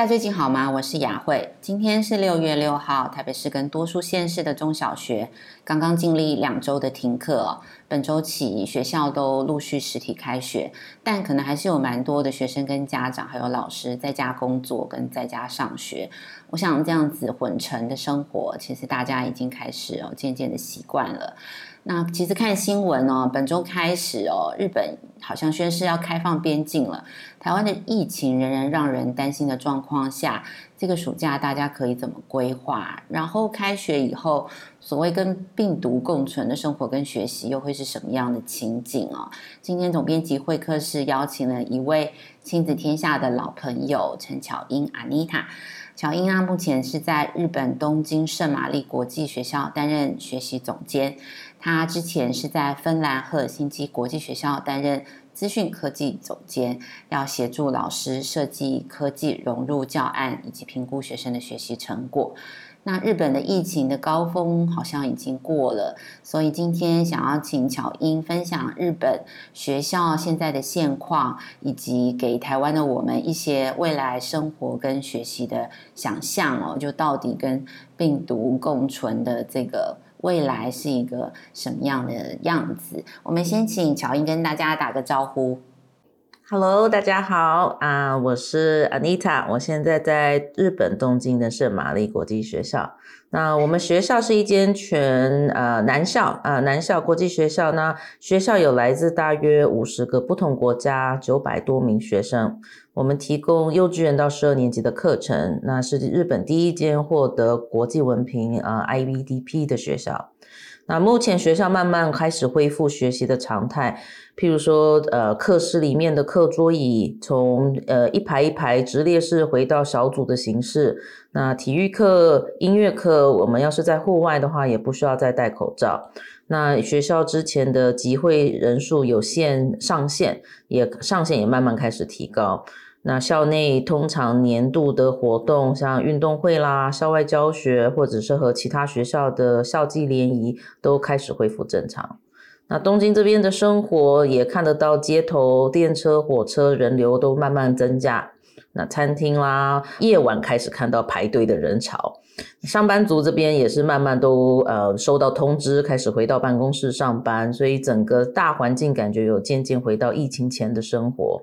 大家最近好吗？我是雅慧。今天是六月六号，台北市跟多数县市的中小学刚刚经历两周的停课。本周起，学校都陆续实体开学，但可能还是有蛮多的学生跟家长还有老师在家工作跟在家上学。我想这样子混成的生活，其实大家已经开始哦，渐渐的习惯了。那其实看新闻哦，本周开始哦，日本好像宣示要开放边境了。台湾的疫情仍然让人担心的状况下，这个暑假大家可以怎么规划？然后开学以后，所谓跟病毒共存的生活跟学习又会是什么样的情景哦？今天总编辑会客室邀请了一位亲子天下的老朋友陈巧英 Anita。巧英啊，目前是在日本东京圣玛丽国际学校担任学习总监。他之前是在芬兰赫尔辛基国际学校担任资讯科技总监，要协助老师设计科技融入教案以及评估学生的学习成果。那日本的疫情的高峰好像已经过了，所以今天想要请巧英分享日本学校现在的现况，以及给台湾的我们一些未来生活跟学习的想象哦，就到底跟病毒共存的这个未来是一个什么样的样子？我们先请乔英跟大家打个招呼。Hello，大家好啊，uh, 我是 Anita，我现在在日本东京的圣玛丽国际学校。那我们学校是一间全呃男校啊，男校国际学校。呢学校有来自大约五十个不同国家，九百多名学生。我们提供幼稚园到十二年级的课程，那是日本第一间获得国际文凭啊 IBDP 的学校。那目前学校慢慢开始恢复学习的常态，譬如说，呃，课室里面的课桌椅从呃一排一排直列式回到小组的形式。那体育课、音乐课，我们要是在户外的话，也不需要再戴口罩。那学校之前的集会人数有限上限，也上限也慢慢开始提高。那校内通常年度的活动，像运动会啦、校外教学，或者是和其他学校的校际联谊，都开始恢复正常。那东京这边的生活也看得到，街头、电车、火车人流都慢慢增加。那餐厅啦，夜晚开始看到排队的人潮。上班族这边也是慢慢都呃收到通知，开始回到办公室上班，所以整个大环境感觉有渐渐回到疫情前的生活。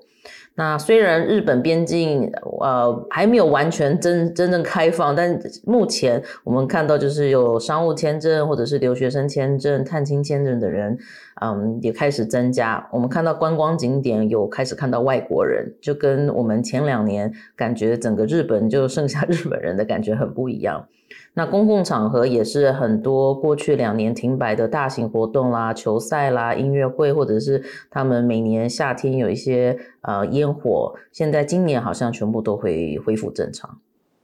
那虽然日本边境呃还没有完全真真正开放，但目前我们看到就是有商务签证或者是留学生签证、探亲签证的人，嗯，也开始增加。我们看到观光景点有开始看到外国人，就跟我们前两年感觉整个日本就剩下 日本人的感觉很不一样。那公共场合也是很多过去两年停摆的大型活动啦、球赛啦、音乐会，或者是他们每年夏天有一些呃烟火，现在今年好像全部都会恢复正常。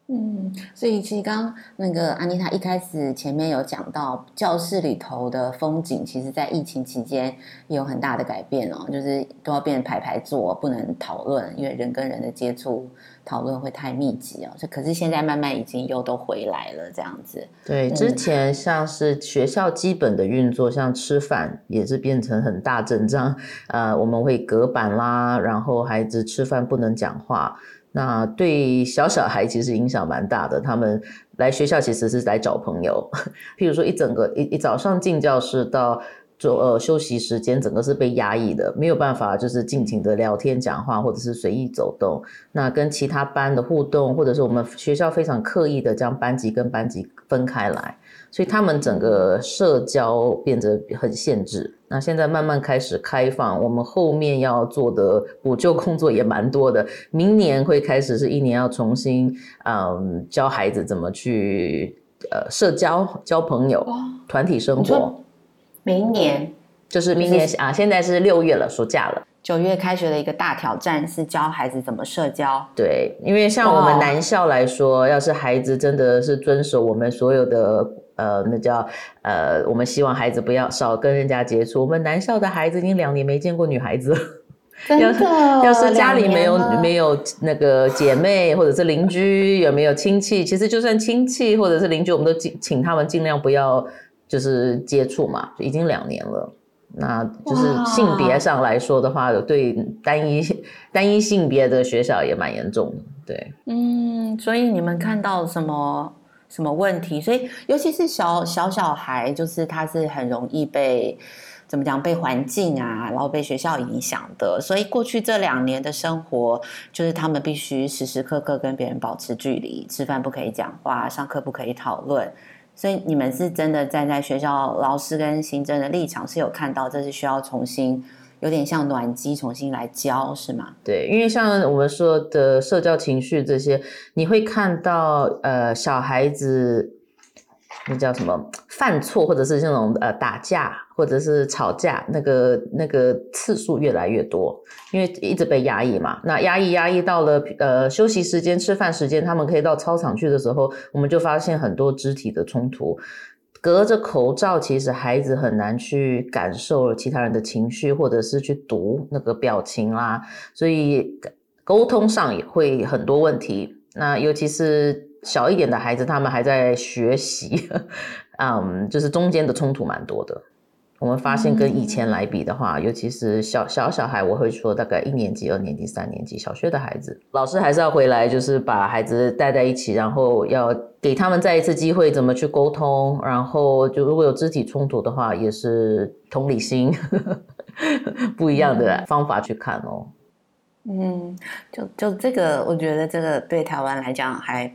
嗯，所以其实刚那个安妮塔一开始前面有讲到教室里头的风景，其实在疫情期间有很大的改变哦，就是都要变排排坐，不能讨论，因为人跟人的接触讨论会太密集哦。这可是现在慢慢已经又都回来了，这样子。对，之前像是学校基本的运作，像吃饭也是变成很大阵仗，呃，我们会隔板啦，然后孩子吃饭不能讲话。那对小小孩其实影响蛮大的，他们来学校其实是来找朋友，譬如说一整个一一早上进教室到做呃休息时间，整个是被压抑的，没有办法就是尽情的聊天讲话，或者是随意走动。那跟其他班的互动，或者是我们学校非常刻意的将班级跟班级分开来。所以他们整个社交变得很限制。那现在慢慢开始开放，我们后面要做的补救工作也蛮多的。明年会开始是一年要重新嗯教孩子怎么去呃社交、交朋友、团体生活。明年就是明年啊，现在是六月了，暑假了。九月开学的一个大挑战是教孩子怎么社交。对，因为像我们男校来说，要是孩子真的是遵守我们所有的。呃，那叫呃，我们希望孩子不要少跟人家接触。我们男校的孩子已经两年没见过女孩子了，真的，要是家里没有没有那个姐妹或者是邻居，有没有亲戚？其实就算亲戚或者是邻居，我们都请请他们尽量不要就是接触嘛。已经两年了，那就是性别上来说的话，对单一单一性别的学校也蛮严重的。对，嗯，所以你们看到什么什么问题？所以尤其是小小小孩，就是他是很容易被。怎么讲？被环境啊，然后被学校影响的，所以过去这两年的生活，就是他们必须时时刻刻跟别人保持距离，吃饭不可以讲话，上课不可以讨论。所以你们是真的站在学校老师跟行政的立场，是有看到这是需要重新，有点像暖机，重新来教，是吗？对，因为像我们说的社交情绪这些，你会看到呃小孩子。那叫什么犯错，或者是那种呃打架，或者是吵架，那个那个次数越来越多，因为一直被压抑嘛。那压抑压抑到了呃休息时间、吃饭时间，他们可以到操场去的时候，我们就发现很多肢体的冲突。隔着口罩，其实孩子很难去感受其他人的情绪，或者是去读那个表情啦，所以沟通上也会很多问题。那尤其是。小一点的孩子，他们还在学习，嗯，就是中间的冲突蛮多的。我们发现跟以前来比的话，嗯、尤其是小小小孩，我会说大概一年级、二年级、三年级小学的孩子，老师还是要回来，就是把孩子带在一起，然后要给他们再一次机会，怎么去沟通。然后就如果有肢体冲突的话，也是同理心 不一样的方法去看哦。嗯，就就这个，我觉得这个对台湾来讲还。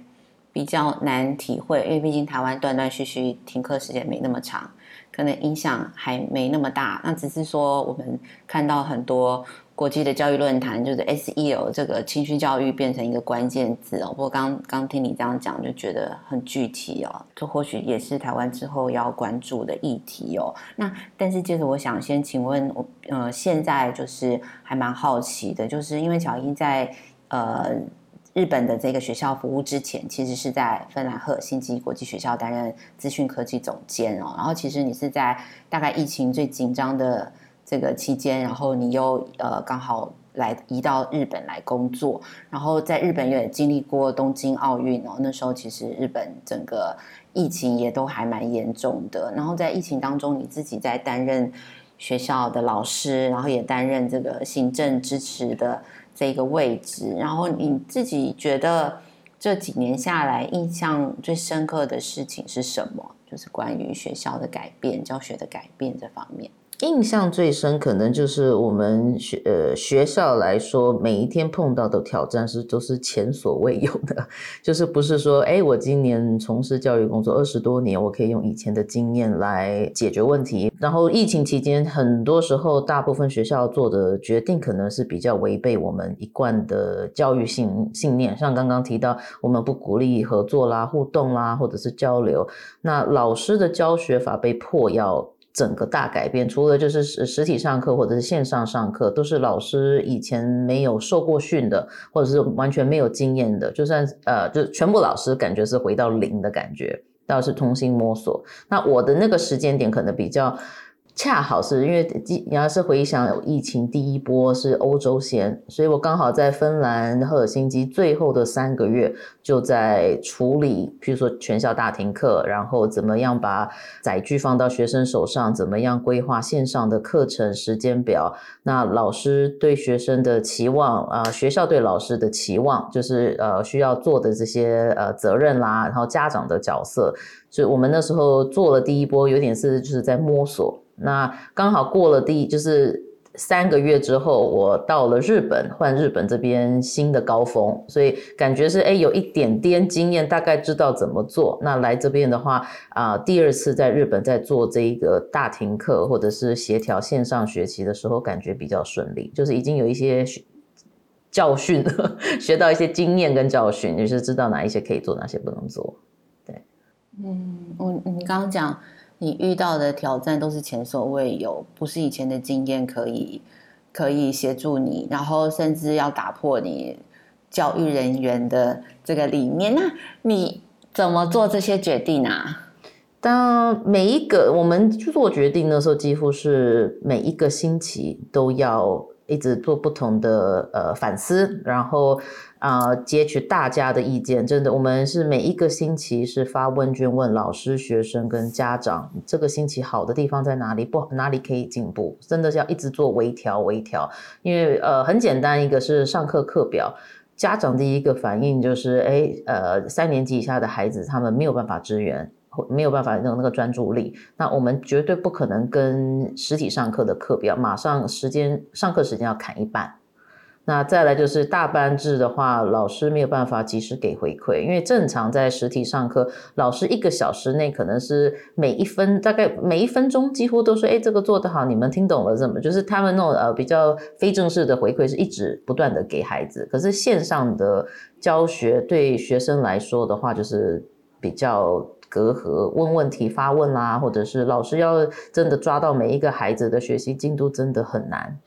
比较难体会，因为毕竟台湾断断续续停课时间没那么长，可能影响还没那么大。那只是说，我们看到很多国际的教育论坛，就是 SEL 这个情绪教育变成一个关键字哦。不过刚刚听你这样讲，就觉得很具体哦。这或许也是台湾之后要关注的议题哦。那但是接着我想先请问，我呃现在就是还蛮好奇的，就是因为小英在呃。日本的这个学校服务之前，其实是在芬兰赫尔辛基国际学校担任资讯科技总监哦。然后，其实你是在大概疫情最紧张的这个期间，然后你又呃刚好来移到日本来工作。然后在日本也经历过东京奥运哦，那时候其实日本整个疫情也都还蛮严重的。然后在疫情当中，你自己在担任学校的老师，然后也担任这个行政支持的。这个位置，然后你自己觉得这几年下来印象最深刻的事情是什么？就是关于学校的改变、教学的改变这方面。印象最深，可能就是我们学呃学校来说，每一天碰到的挑战是都是前所未有的，就是不是说，哎，我今年从事教育工作二十多年，我可以用以前的经验来解决问题。然后疫情期间，很多时候大部分学校做的决定可能是比较违背我们一贯的教育信信念，像刚刚提到，我们不鼓励合作啦、互动啦，或者是交流。那老师的教学法被迫要。整个大改变，除了就是实实体上课或者是线上上课，都是老师以前没有受过训的，或者是完全没有经验的，就算呃，就全部老师感觉是回到零的感觉，倒是重新摸索。那我的那个时间点可能比较。恰好是因为你要是回想疫情第一波是欧洲先，所以我刚好在芬兰赫尔辛基最后的三个月就在处理，譬如说全校大停课，然后怎么样把载具放到学生手上，怎么样规划线上的课程时间表，那老师对学生的期望啊、学校对老师的期望，就是呃需要做的这些呃责任啦，然后家长的角色，所以我们那时候做了第一波，有点是就是在摸索。那刚好过了第就是三个月之后，我到了日本，换日本这边新的高峰，所以感觉是哎有一点点经验，大概知道怎么做。那来这边的话啊，第二次在日本在做这一个大停课或者是协调线上学习的时候，感觉比较顺利，就是已经有一些教训，学到一些经验跟教训，就是知道哪一些可以做，哪些不能做。对，嗯，我你刚刚讲。你遇到的挑战都是前所未有，不是以前的经验可以可以协助你，然后甚至要打破你教育人员的这个理念。那你怎么做这些决定啊？当每一个我们去做决定的时候，几乎是每一个星期都要一直做不同的呃反思，然后啊、呃、接取大家的意见。真的，我们是每一个星期是发问卷问老师、学生跟家长，这个星期好的地方在哪里？不，哪里可以进步？真的是要一直做微调、微调。因为呃很简单，一个是上课课表，家长第一个反应就是，哎呃三年级以下的孩子他们没有办法支援。没有办法用那个专注力，那我们绝对不可能跟实体上课的课表马上时间上课时间要砍一半。那再来就是大班制的话，老师没有办法及时给回馈，因为正常在实体上课，老师一个小时内可能是每一分大概每一分钟几乎都说，哎，这个做得好，你们听懂了怎么？就是他们那种呃比较非正式的回馈是一直不断的给孩子，可是线上的教学对学生来说的话，就是比较。隔阂问问题发问啦，或者是老师要真的抓到每一个孩子的学习进度，真的很难。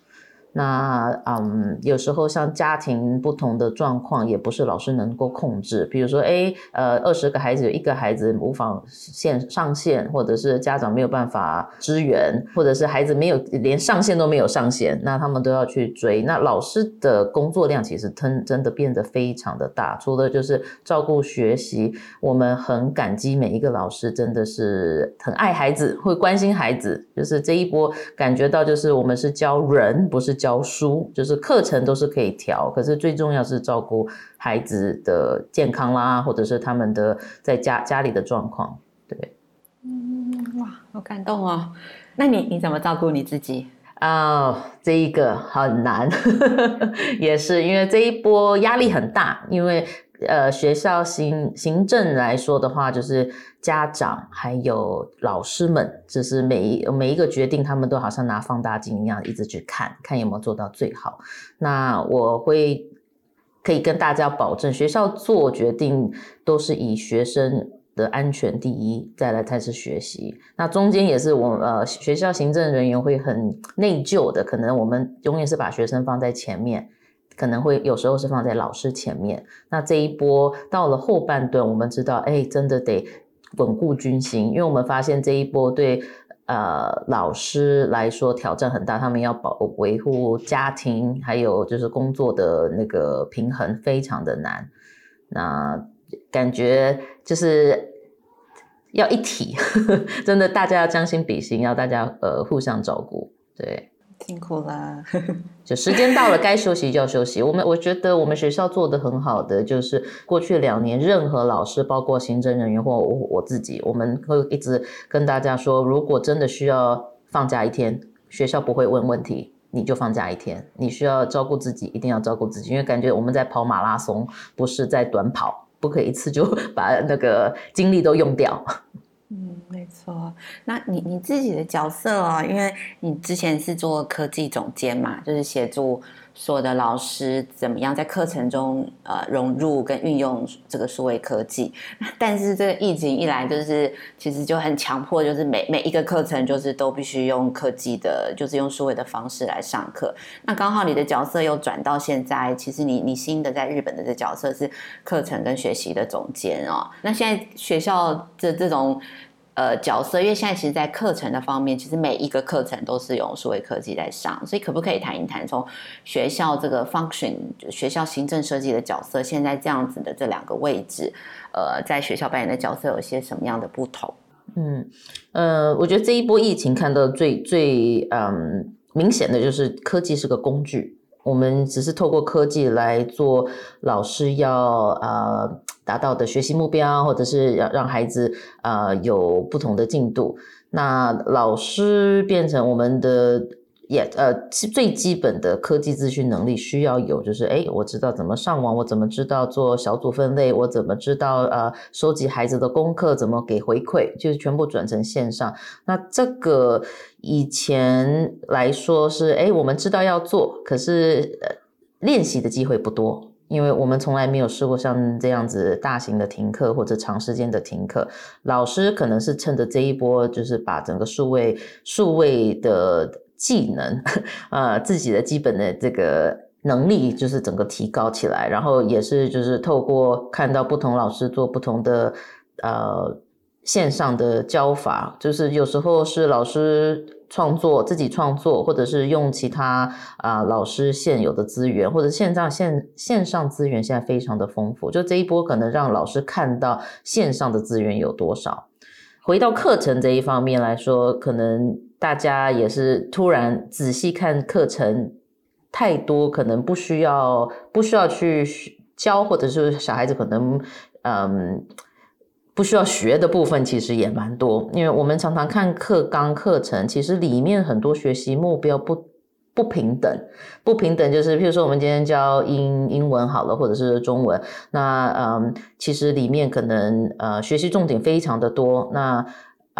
那嗯，有时候像家庭不同的状况，也不是老师能够控制。比如说，哎，呃，二十个孩子有一个孩子无法线上线，或者是家长没有办法支援，或者是孩子没有连上线都没有上线，那他们都要去追。那老师的工作量其实真真的变得非常的大。除了就是照顾学习，我们很感激每一个老师，真的是很爱孩子，会关心孩子。就是这一波感觉到，就是我们是教人，不是。教书就是课程都是可以调，可是最重要是照顾孩子的健康啦，或者是他们的在家家里的状况。对，嗯，哇，好感动哦。那你你怎么照顾你自己啊？Oh, 这一个很难，也是因为这一波压力很大，因为。呃，学校行行政来说的话，就是家长还有老师们，就是每一每一个决定，他们都好像拿放大镜一样，一直去看看有没有做到最好。那我会可以跟大家保证，学校做决定都是以学生的安全第一，再来才是学习。那中间也是我呃学校行政人员会很内疚的，可能我们永远是把学生放在前面。可能会有时候是放在老师前面，那这一波到了后半段，我们知道，哎，真的得稳固军心，因为我们发现这一波对呃老师来说挑战很大，他们要保维护家庭还有就是工作的那个平衡非常的难，那感觉就是要一体，呵 呵真的大家要将心比心，要大家呃互相照顾，对。辛苦了，就时间到了，该休息就要休息。我们我觉得我们学校做得很好的，就是过去两年，任何老师，包括行政人员或我我自己，我们会一直跟大家说，如果真的需要放假一天，学校不会问问题，你就放假一天。你需要照顾自己，一定要照顾自己，因为感觉我们在跑马拉松，不是在短跑，不可以一次就 把那个精力都用掉。嗯没错，那你你自己的角色哦，因为你之前是做科技总监嘛，就是协助所有的老师怎么样在课程中呃融入跟运用这个数位科技。但是这个疫情一来，就是其实就很强迫，就是每每一个课程就是都必须用科技的，就是用数位的方式来上课。那刚好你的角色又转到现在，其实你你新的在日本的这角色是课程跟学习的总监哦。那现在学校这这种。呃，角色，因为现在其实，在课程的方面，其实每一个课程都是用数位科技在上，所以可不可以谈一谈，从学校这个 function，学校行政设计的角色，现在这样子的这两个位置，呃，在学校扮演的角色有些什么样的不同？嗯，呃，我觉得这一波疫情看到最最嗯明显的就是科技是个工具。我们只是透过科技来做老师要呃达到的学习目标，或者是要让孩子呃有不同的进度。那老师变成我们的。也、yeah, 呃，最基本的科技资讯能力需要有，就是哎，我知道怎么上网，我怎么知道做小组分类，我怎么知道呃收集孩子的功课，怎么给回馈，就是全部转成线上。那这个以前来说是哎，我们知道要做，可是呃练习的机会不多，因为我们从来没有试过像这样子大型的停课或者长时间的停课。老师可能是趁着这一波，就是把整个数位数位的。技能，呃，自己的基本的这个能力就是整个提高起来，然后也是就是透过看到不同老师做不同的呃线上的教法，就是有时候是老师创作自己创作，或者是用其他啊、老师现有的资源，或者线上线线上资源现在非常的丰富，就这一波可能让老师看到线上的资源有多少。回到课程这一方面来说，可能大家也是突然仔细看课程太多，可能不需要不需要去教，或者是小孩子可能嗯。不需要学的部分其实也蛮多，因为我们常常看课纲课程，其实里面很多学习目标不不平等，不平等就是，譬如说我们今天教英英文好了，或者是中文，那嗯，其实里面可能呃学习重点非常的多，那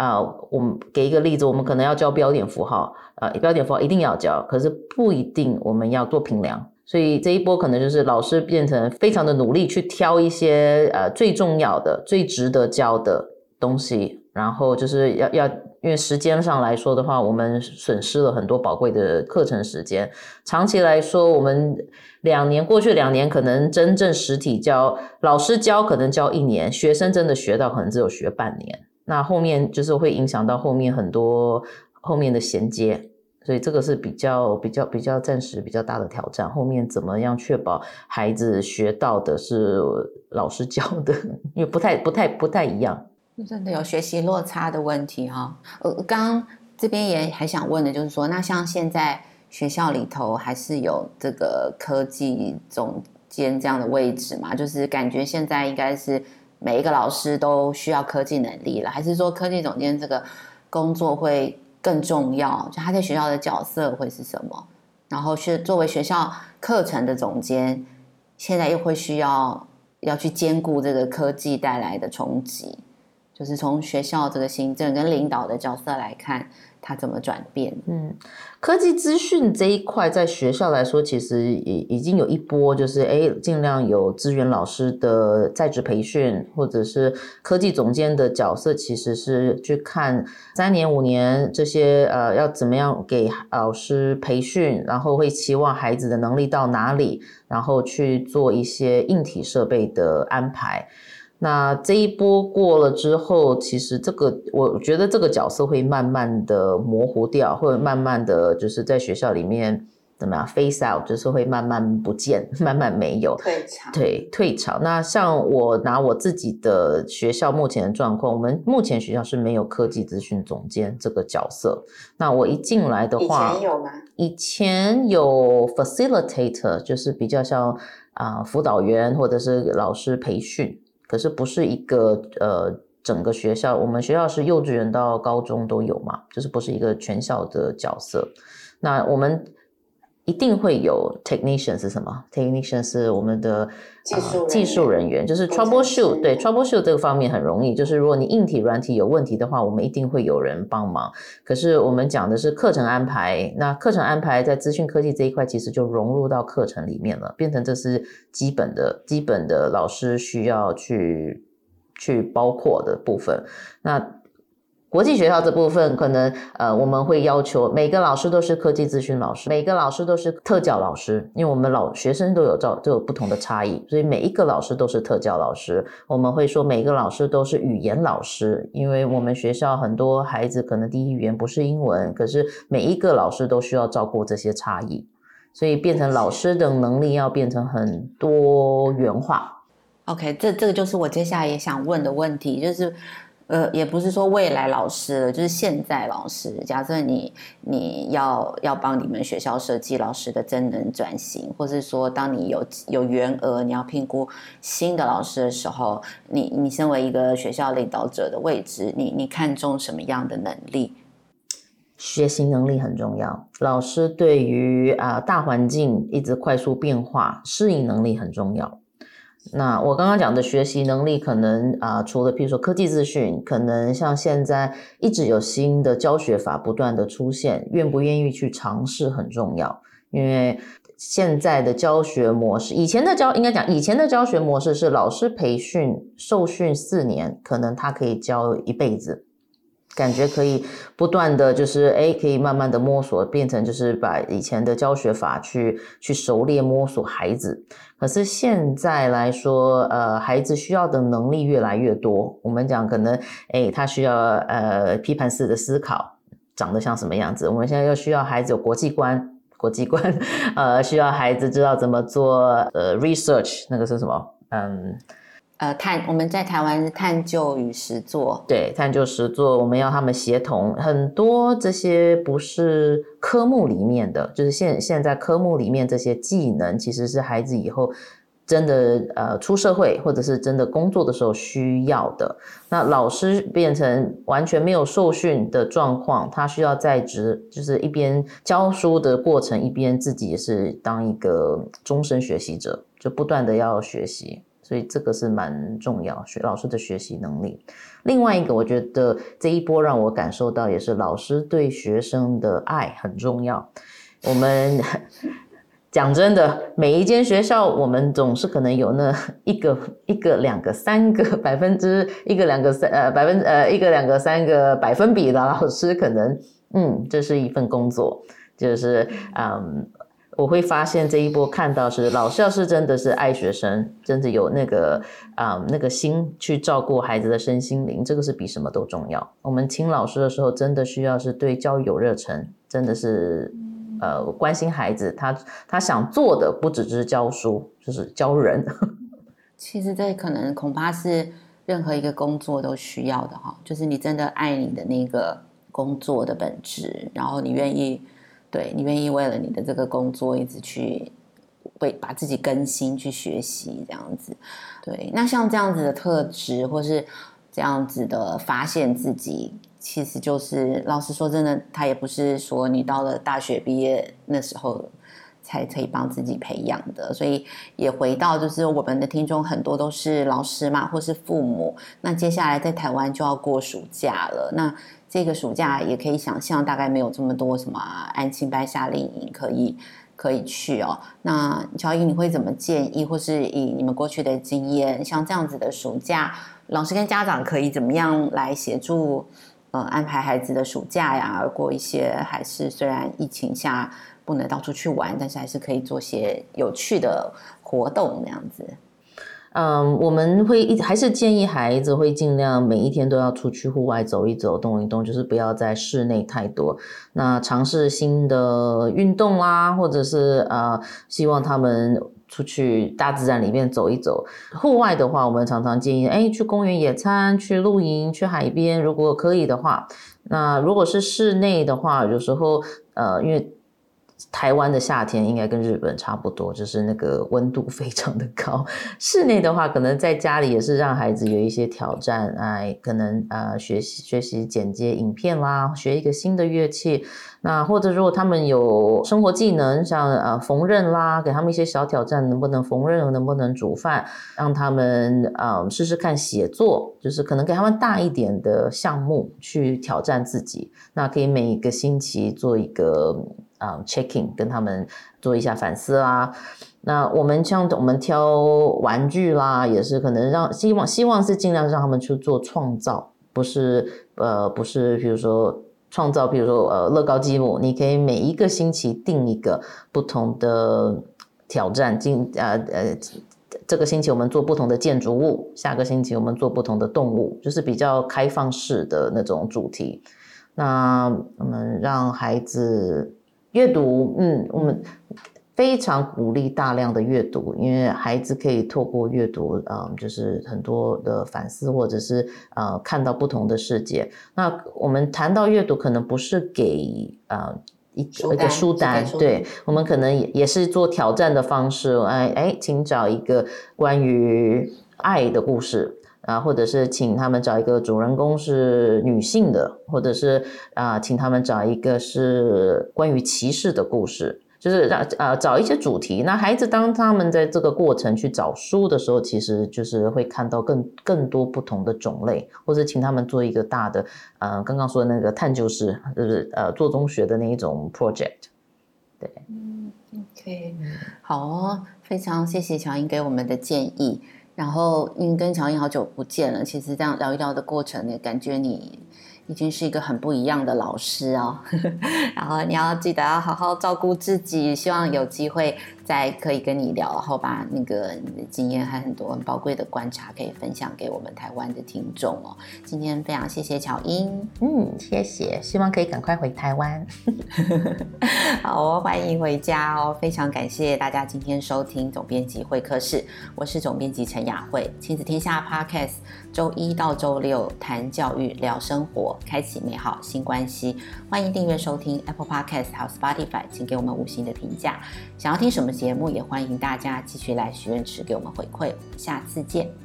啊、我们给一个例子，我们可能要教标点符号，啊、呃，标点符号一定要教，可是不一定我们要做评量。所以这一波可能就是老师变成非常的努力去挑一些呃最重要的、最值得教的东西，然后就是要要，因为时间上来说的话，我们损失了很多宝贵的课程时间。长期来说，我们两年过去两年，可能真正实体教老师教可能教一年，学生真的学到可能只有学半年。那后面就是会影响到后面很多后面的衔接。所以这个是比较比较比较暂时比较大的挑战，后面怎么样确保孩子学到的是老师教的，因为不太不太不太一样，真的有学习落差的问题哈。呃，刚刚这边也还想问的就是说，那像现在学校里头还是有这个科技总监这样的位置嘛？就是感觉现在应该是每一个老师都需要科技能力了，还是说科技总监这个工作会？更重要，就他在学校的角色会是什么？然后是作为学校课程的总监，现在又会需要要去兼顾这个科技带来的冲击，就是从学校这个行政跟领导的角色来看。它怎么转变？嗯，科技资讯这一块，在学校来说，其实已已经有一波，就是哎，尽量有资源老师的在职培训，或者是科技总监的角色，其实是去看三年、五年这些呃，要怎么样给老师培训，然后会期望孩子的能力到哪里，然后去做一些硬体设备的安排。那这一波过了之后，其实这个我觉得这个角色会慢慢的模糊掉，或者慢慢的就是在学校里面怎么样 face out，就是会慢慢不见，慢慢没有退场。对，退场。那像我拿我自己的学校目前的状况，我们目前学校是没有科技资讯总监这个角色。那我一进来的话，以前有吗？以前有 facilitator，就是比较像啊、呃、辅导员或者是老师培训。可是不是一个呃，整个学校，我们学校是幼稚园到高中都有嘛，就是不是一个全校的角色。那我们一定会有 technician 是什么？technician 是我们的技术、呃、技术人员，就是 troubleshoot。对 troubleshoot 这个方面很容易，就是如果你硬体软体有问题的话，我们一定会有人帮忙。可是我们讲的是课程安排，那课程安排在资讯科技这一块，其实就融入到课程里面了，变成这是基本的、基本的老师需要去去包括的部分。那国际学校这部分可能呃，我们会要求每个老师都是科技资讯老师，每个老师都是特教老师，因为我们老学生都有照都有不同的差异，所以每一个老师都是特教老师。我们会说每个老师都是语言老师，因为我们学校很多孩子可能第一语言不是英文，可是每一个老师都需要照顾这些差异，所以变成老师的能力要变成很多元化。OK，这这个就是我接下来也想问的问题，就是。呃，也不是说未来老师了，就是现在老师。假设你你要要帮你们学校设计老师的真能转型，或是说当你有有员额，你要评估新的老师的时候，你你身为一个学校领导者的位置，你你看重什么样的能力？学习能力很重要。老师对于啊、大环境一直快速变化，适应能力很重要。那我刚刚讲的学习能力，可能啊、除了比如说科技资讯，可能像现在一直有新的教学法不断的出现，愿不愿意去尝试很重要。因为现在的教学模式，以前的教应该讲以前的教学模式是老师培训受训四年，可能他可以教一辈子。感觉可以不断的就是哎，可以慢慢的摸索，变成就是把以前的教学法去去熟练摸索孩子。可是现在来说，呃，孩子需要的能力越来越多。我们讲可能哎，他需要呃批判式的思考，长得像什么样子？我们现在又需要孩子有国际观，国际观，呃，需要孩子知道怎么做呃 research，那个是什么？嗯。呃，探我们在台湾是探究与实作，对，探究实作，我们要他们协同很多这些不是科目里面的，就是现现在科目里面这些技能，其实是孩子以后真的呃出社会或者是真的工作的时候需要的。那老师变成完全没有受训的状况，他需要在职，就是一边教书的过程，一边自己也是当一个终身学习者，就不断的要学习。所以这个是蛮重要，学老师的学习能力。另外一个，我觉得这一波让我感受到，也是老师对学生的爱很重要。我们 讲真的，每一间学校，我们总是可能有那一个、一个、两个、三个百分之一个、两个、三呃百分呃一个、两个、三个百分比的老师，可能嗯，这是一份工作，就是嗯。我会发现这一波看到是老师要是真的是爱学生，真的有那个啊、那个心去照顾孩子的身心灵，这个是比什么都重要。我们请老师的时候，真的需要是对教育有热忱，真的是呃关心孩子，他他想做的不只是教书，就是教人。其实这可能恐怕是任何一个工作都需要的哈，就是你真的爱你的那个工作的本质，然后你愿意。对，你愿意为了你的这个工作一直去为把自己更新去学习这样子，对，那像这样子的特质或是这样子的发现自己，其实就是老实说真的，他也不是说你到了大学毕业那时候才可以帮自己培养的，所以也回到就是我们的听众很多都是老师嘛，或是父母，那接下来在台湾就要过暑假了，那。这个暑假也可以想象，大概没有这么多什么安亲班、夏令营可以可以去哦。那乔伊，你会怎么建议，或是以你们过去的经验，像这样子的暑假，老师跟家长可以怎么样来协助呃安排孩子的暑假呀？而过一些还是虽然疫情下不能到处去玩，但是还是可以做些有趣的活动那样子。嗯，我们会一还是建议孩子会尽量每一天都要出去户外走一走、动一动，就是不要在室内太多。那尝试新的运动啦，或者是呃，希望他们出去大自然里面走一走。户外的话，我们常常建议，哎，去公园野餐、去露营、去海边，如果可以的话。那如果是室内的话，有时候呃，因为。台湾的夏天应该跟日本差不多，就是那个温度非常的高。室内的话，可能在家里也是让孩子有一些挑战，哎，可能呃学习学习剪接影片啦，学一个新的乐器。那或者如果他们有生活技能，像呃缝纫啦，给他们一些小挑战，能不能缝纫，能不能煮饭，让他们呃试试看写作，就是可能给他们大一点的项目去挑战自己。那可以每一个星期做一个。啊、，checking 跟他们做一下反思啦。那我们像我们挑玩具啦，也是可能让希望希望是尽量让他们去做创造，不是呃不是，比如说创造，比如说呃乐高积木，你可以每一个星期定一个不同的挑战，进呃呃这个星期我们做不同的建筑物，下个星期我们做不同的动物，就是比较开放式的那种主题。那我们让孩子。阅读，嗯，我们非常鼓励大量的阅读，因为孩子可以透过阅读，嗯，就是很多的反思，或者是呃看到不同的世界。那我们谈到阅读，可能不是给呃一个一个书单，对，我们可能也也是做挑战的方式，哎哎，请找一个关于爱的故事。啊，或者是请他们找一个主人公是女性的，或者是啊，请他们找一个是关于骑士的故事，就是让啊找一些主题。那孩子当他们在这个过程去找书的时候，其实就是会看到更更多不同的种类，或者请他们做一个大的，呃，刚刚说的那个探究式，就是呃做中学的那一种 project。对，嗯，OK，好哦，非常谢谢乔英给我们的建议。然后，因为跟乔英好久不见了，其实这样聊一聊的过程呢，感觉你已经是一个很不一样的老师哦。然后你要记得要好好照顾自己，希望有机会再可以跟你聊，然后把那个你的经验和很多很宝贵的观察可以分享给我们台湾的听众哦。今天非常谢谢乔英，嗯，谢谢，希望可以赶快回台湾。好哦，欢迎回家哦。非常感谢大家今天收听总编辑会客室，我是总编辑陈雅慧，亲子天下 Podcast，周一到周六谈教育，聊生活，开启美好新关系。欢迎订阅收听 Apple Podcast 还有 Spotify，请给我们五星的评价。想要听什么节目，也欢迎大家继续来许愿池给我们回馈。下次见。